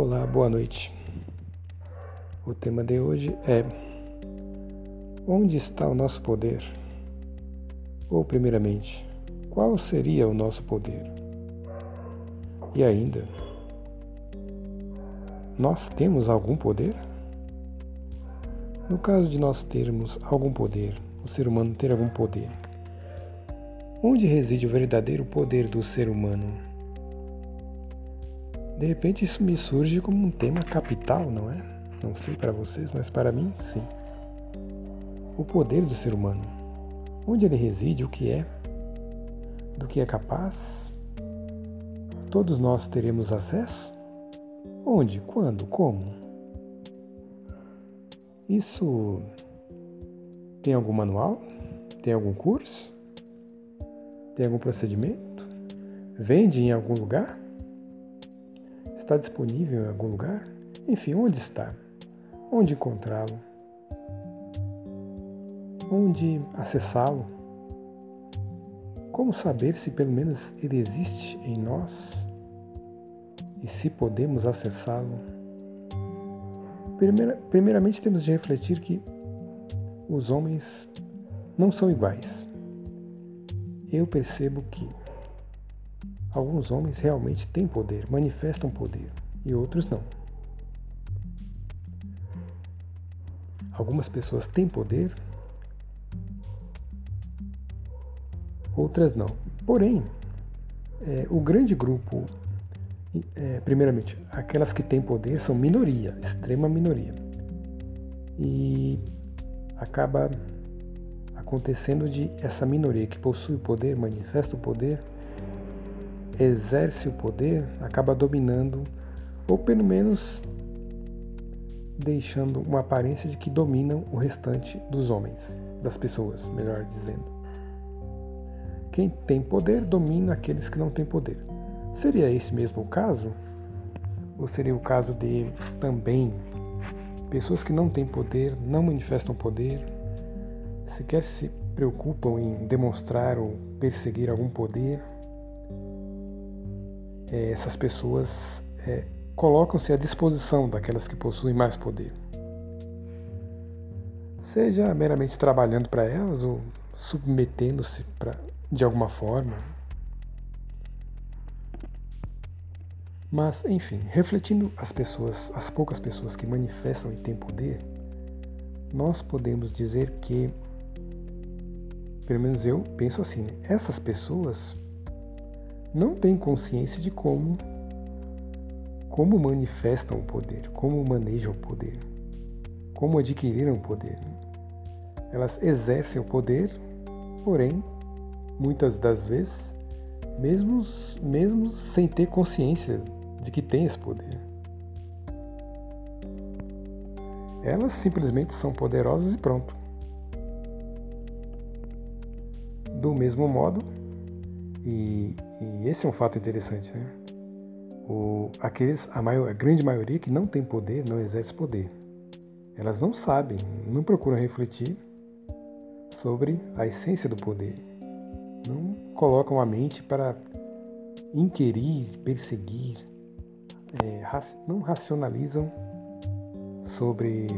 Olá, boa noite. O tema de hoje é Onde está o nosso poder? Ou, primeiramente, qual seria o nosso poder? E ainda, nós temos algum poder? No caso de nós termos algum poder, o ser humano ter algum poder, onde reside o verdadeiro poder do ser humano? De repente isso me surge como um tema capital, não é? Não sei para vocês, mas para mim, sim. O poder do ser humano. Onde ele reside, o que é, do que é capaz. Todos nós teremos acesso? Onde, quando, como? Isso tem algum manual? Tem algum curso? Tem algum procedimento? Vende em algum lugar? Está disponível em algum lugar? Enfim, onde está? Onde encontrá-lo? Onde acessá-lo? Como saber se pelo menos ele existe em nós? E se podemos acessá-lo? Primeira, primeiramente, temos de refletir que os homens não são iguais. Eu percebo que Alguns homens realmente têm poder, manifestam poder, e outros não. Algumas pessoas têm poder, outras não. Porém, é, o grande grupo, é, primeiramente, aquelas que têm poder são minoria, extrema minoria. E acaba acontecendo de essa minoria que possui o poder, manifesta o poder, exerce o poder acaba dominando, ou pelo menos deixando uma aparência de que dominam o restante dos homens, das pessoas, melhor dizendo. Quem tem poder domina aqueles que não têm poder. Seria esse mesmo o caso? Ou seria o caso de também pessoas que não têm poder, não manifestam poder, sequer se preocupam em demonstrar ou perseguir algum poder? É, essas pessoas é, colocam-se à disposição daquelas que possuem mais poder. Seja meramente trabalhando para elas ou submetendo-se de alguma forma. Mas, enfim, refletindo as pessoas, as poucas pessoas que manifestam e têm poder, nós podemos dizer que, pelo menos eu penso assim, né? essas pessoas não têm consciência de como como manifestam o poder, como manejam o poder, como adquiriram o poder. Elas exercem o poder, porém, muitas das vezes, mesmo, mesmo sem ter consciência de que tem esse poder. Elas simplesmente são poderosas e pronto. Do mesmo modo, e, e esse é um fato interessante, né? O, aqueles, a, maior, a grande maioria que não tem poder, não exerce poder. Elas não sabem, não procuram refletir sobre a essência do poder. Não colocam a mente para inquirir, perseguir, é, não racionalizam sobre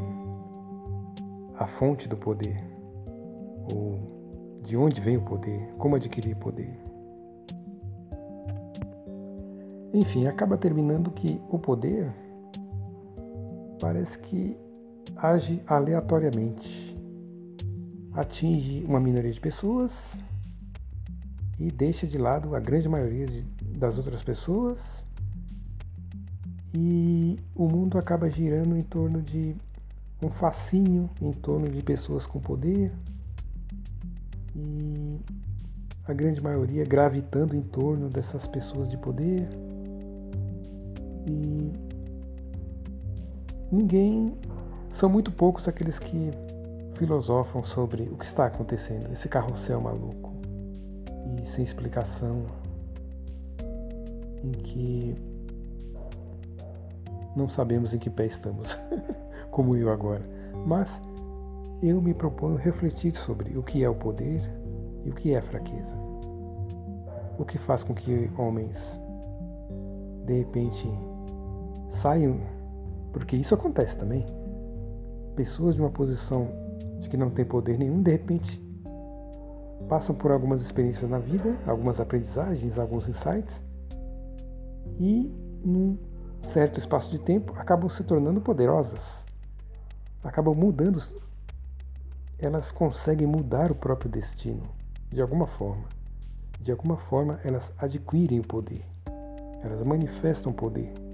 a fonte do poder, ou de onde vem o poder, como adquirir poder. Enfim, acaba terminando que o poder parece que age aleatoriamente, atinge uma minoria de pessoas e deixa de lado a grande maioria de, das outras pessoas. E o mundo acaba girando em torno de um fascínio em torno de pessoas com poder. E a grande maioria gravitando em torno dessas pessoas de poder e ninguém. São muito poucos aqueles que filosofam sobre o que está acontecendo, esse carrossel maluco e sem explicação, em que não sabemos em que pé estamos, como eu agora. Mas eu me proponho refletir sobre o que é o poder e o que é a fraqueza. O que faz com que homens, de repente, saem, porque isso acontece também. Pessoas de uma posição de que não tem poder nenhum, de repente passam por algumas experiências na vida, algumas aprendizagens, alguns insights, e num certo espaço de tempo acabam se tornando poderosas, acabam mudando, elas conseguem mudar o próprio destino, de alguma forma. De alguma forma elas adquirem o poder, elas manifestam poder.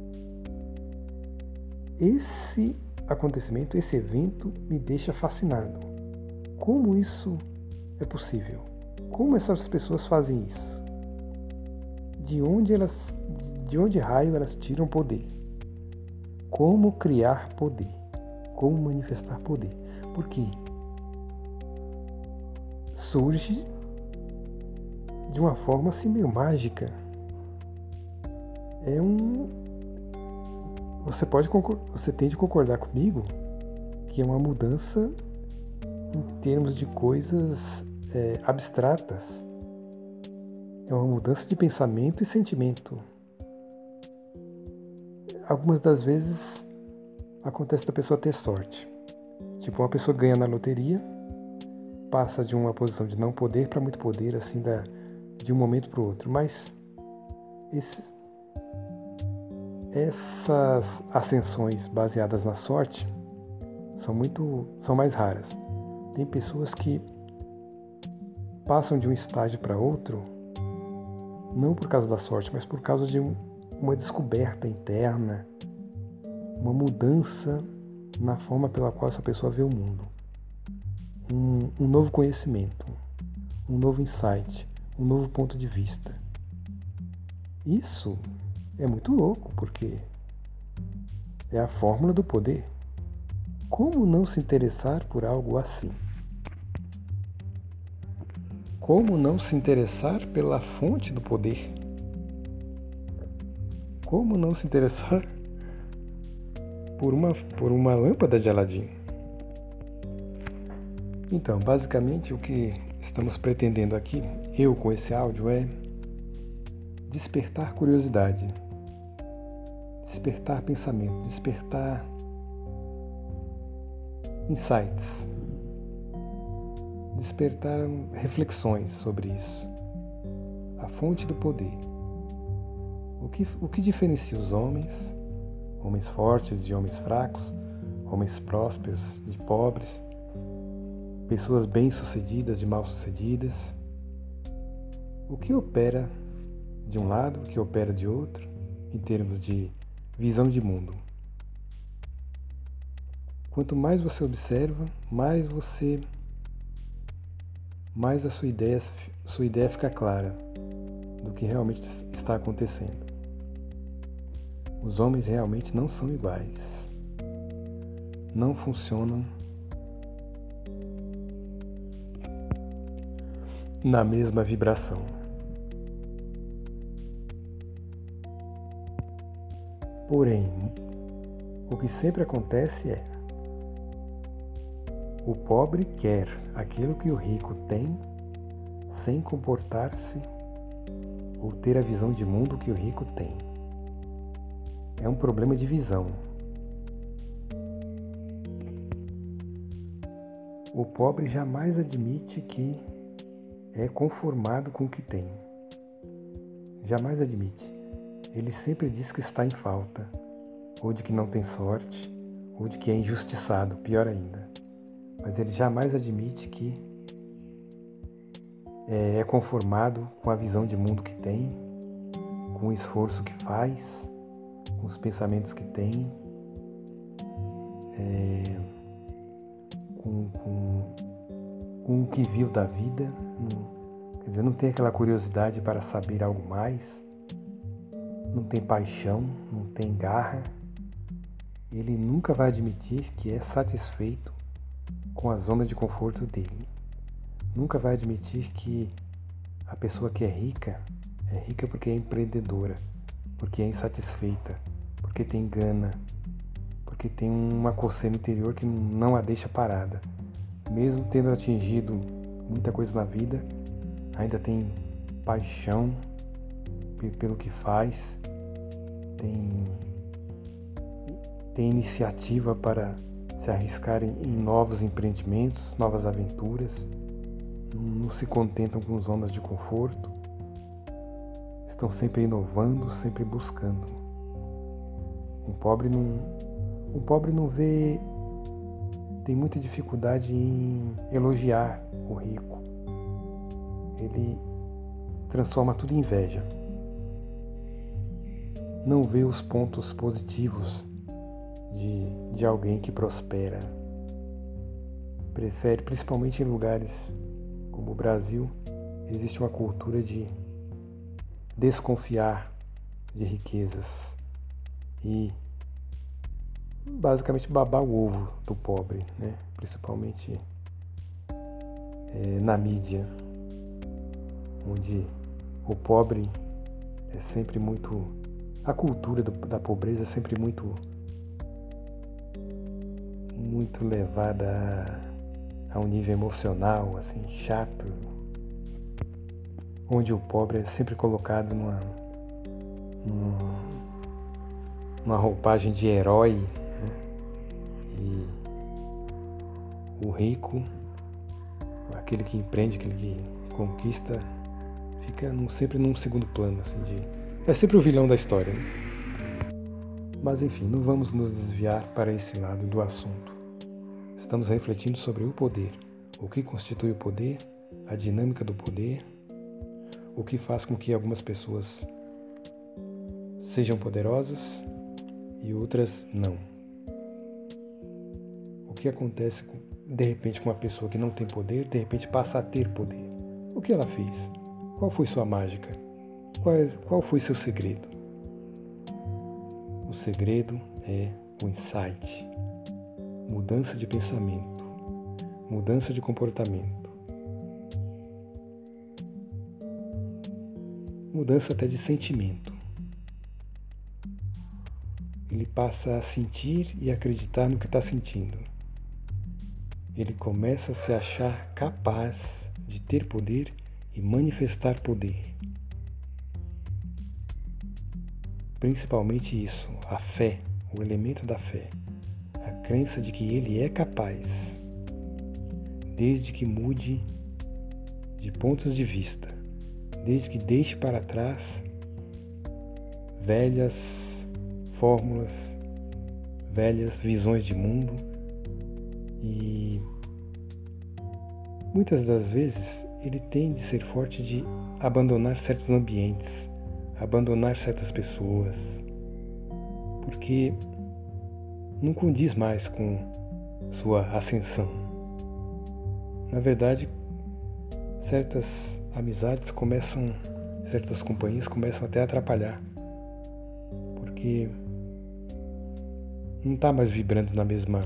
Esse acontecimento, esse evento me deixa fascinado. Como isso é possível? Como essas pessoas fazem isso? De onde elas, de onde raio elas tiram poder? Como criar poder? Como manifestar poder? Porque surge de uma forma assim meio mágica. É um você pode você tem de concordar comigo que é uma mudança em termos de coisas é, abstratas. É uma mudança de pensamento e sentimento. Algumas das vezes acontece da pessoa ter sorte. Tipo, uma pessoa ganha na loteria, passa de uma posição de não poder para muito poder, assim, da, de um momento para o outro. Mas esse, essas ascensões baseadas na sorte são muito são mais raras. Tem pessoas que passam de um estágio para outro não por causa da sorte, mas por causa de um, uma descoberta interna, uma mudança na forma pela qual essa pessoa vê o mundo, um, um novo conhecimento, um novo insight, um novo ponto de vista. Isso é muito louco, porque é a fórmula do poder. Como não se interessar por algo assim? Como não se interessar pela fonte do poder? Como não se interessar por uma, por uma lâmpada de Aladim? Então, basicamente, o que estamos pretendendo aqui, eu com esse áudio, é despertar curiosidade despertar pensamento, despertar insights, despertar reflexões sobre isso. A fonte do poder. O que, o que diferencia os homens, homens fortes de homens fracos, homens prósperos de pobres, pessoas bem-sucedidas de mal-sucedidas? O que opera de um lado, o que opera de outro, em termos de visão de mundo. Quanto mais você observa, mais você mais a sua ideia, sua ideia fica clara do que realmente está acontecendo. Os homens realmente não são iguais. Não funcionam na mesma vibração. Porém, o que sempre acontece é: o pobre quer aquilo que o rico tem sem comportar-se ou ter a visão de mundo que o rico tem. É um problema de visão. O pobre jamais admite que é conformado com o que tem. Jamais admite. Ele sempre diz que está em falta, ou de que não tem sorte, ou de que é injustiçado, pior ainda. Mas ele jamais admite que é, é conformado com a visão de mundo que tem, com o esforço que faz, com os pensamentos que tem, é, com, com, com o que viu da vida. quer dizer, não tem aquela curiosidade para saber algo mais não tem paixão, não tem garra, ele nunca vai admitir que é satisfeito com a zona de conforto dele. Nunca vai admitir que a pessoa que é rica é rica porque é empreendedora, porque é insatisfeita, porque tem gana, porque tem uma coceira interior que não a deixa parada. Mesmo tendo atingido muita coisa na vida, ainda tem paixão pelo que faz, tem têm iniciativa para se arriscarem em novos empreendimentos, novas aventuras, não se contentam com zonas de conforto, estão sempre inovando, sempre buscando. Um pobre não, um pobre não vê, tem muita dificuldade em elogiar o rico. Ele transforma tudo em inveja. Não vê os pontos positivos de, de alguém que prospera. Prefere, principalmente em lugares como o Brasil, existe uma cultura de desconfiar de riquezas e basicamente babar o ovo do pobre, né? principalmente é, na mídia, onde o pobre é sempre muito. A cultura do, da pobreza é sempre muito muito levada a, a um nível emocional, assim, chato, onde o pobre é sempre colocado numa, numa, roupagem de herói né? e o rico, aquele que empreende, aquele que conquista, fica num, sempre num segundo plano, assim, de, é sempre o vilão da história. Né? Mas enfim, não vamos nos desviar para esse lado do assunto. Estamos refletindo sobre o poder, o que constitui o poder, a dinâmica do poder, o que faz com que algumas pessoas sejam poderosas e outras não. O que acontece de repente com uma pessoa que não tem poder, de repente passa a ter poder? O que ela fez? Qual foi sua mágica? Qual, qual foi seu segredo? O segredo é o insight mudança de pensamento, mudança de comportamento, mudança até de sentimento. Ele passa a sentir e acreditar no que está sentindo. Ele começa a se achar capaz de ter poder e manifestar poder. Principalmente isso, a fé, o elemento da fé crença de que ele é capaz, desde que mude de pontos de vista, desde que deixe para trás velhas fórmulas, velhas visões de mundo e muitas das vezes ele tem de ser forte de abandonar certos ambientes, abandonar certas pessoas, porque não condiz mais com sua ascensão. Na verdade, certas amizades começam, certas companhias começam até a atrapalhar, porque não está mais vibrando na mesma,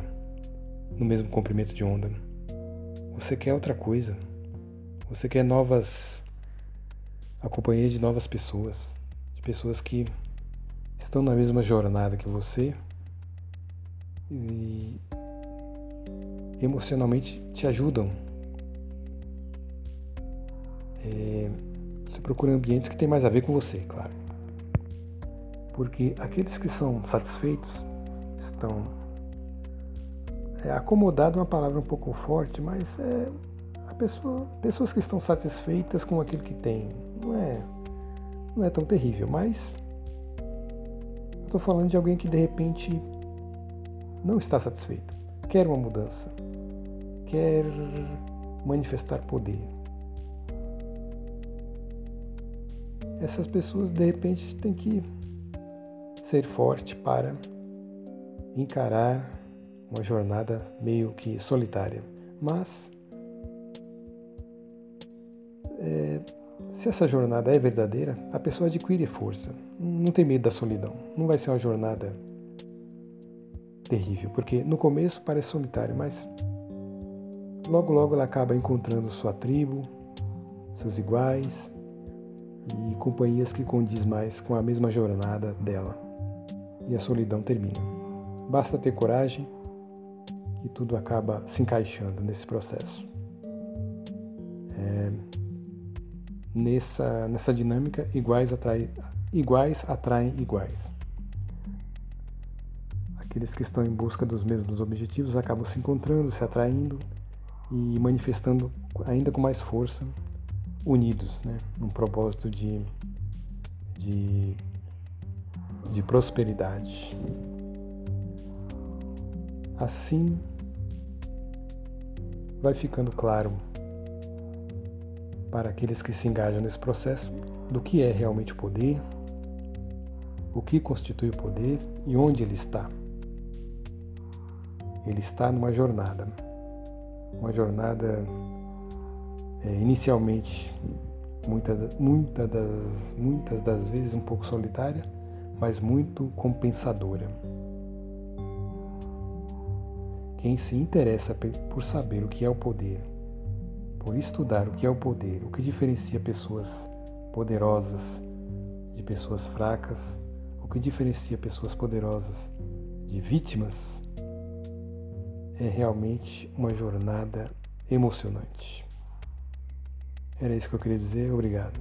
no mesmo comprimento de onda. Você quer outra coisa. Você quer novas, a companhia de novas pessoas, de pessoas que estão na mesma jornada que você e emocionalmente te ajudam. É, você procura ambientes que tem mais a ver com você, claro. Porque aqueles que são satisfeitos estão. É, acomodado é uma palavra um pouco forte, mas é a pessoa, pessoas que estão satisfeitas com aquilo que tem. Não é, não é tão terrível, mas eu estou falando de alguém que de repente não está satisfeito, quer uma mudança, quer manifestar poder. Essas pessoas de repente têm que ser forte para encarar uma jornada meio que solitária. Mas é, se essa jornada é verdadeira, a pessoa adquire força. Não tem medo da solidão. Não vai ser uma jornada terrível, porque no começo parece solitário, mas logo logo ela acaba encontrando sua tribo, seus iguais e companhias que condiz mais com a mesma jornada dela. E a solidão termina. Basta ter coragem e tudo acaba se encaixando nesse processo. É, nessa, nessa dinâmica, iguais, atrai, iguais atraem iguais. Aqueles que estão em busca dos mesmos objetivos acabam se encontrando, se atraindo e manifestando ainda com mais força, unidos, né, num propósito de, de, de prosperidade. Assim, vai ficando claro para aqueles que se engajam nesse processo do que é realmente o poder, o que constitui o poder e onde ele está. Ele está numa jornada, uma jornada é, inicialmente muitas, muita das, muitas das vezes um pouco solitária, mas muito compensadora. Quem se interessa por saber o que é o poder, por estudar o que é o poder, o que diferencia pessoas poderosas de pessoas fracas, o que diferencia pessoas poderosas de vítimas, é realmente uma jornada emocionante. Era isso que eu queria dizer. Obrigado.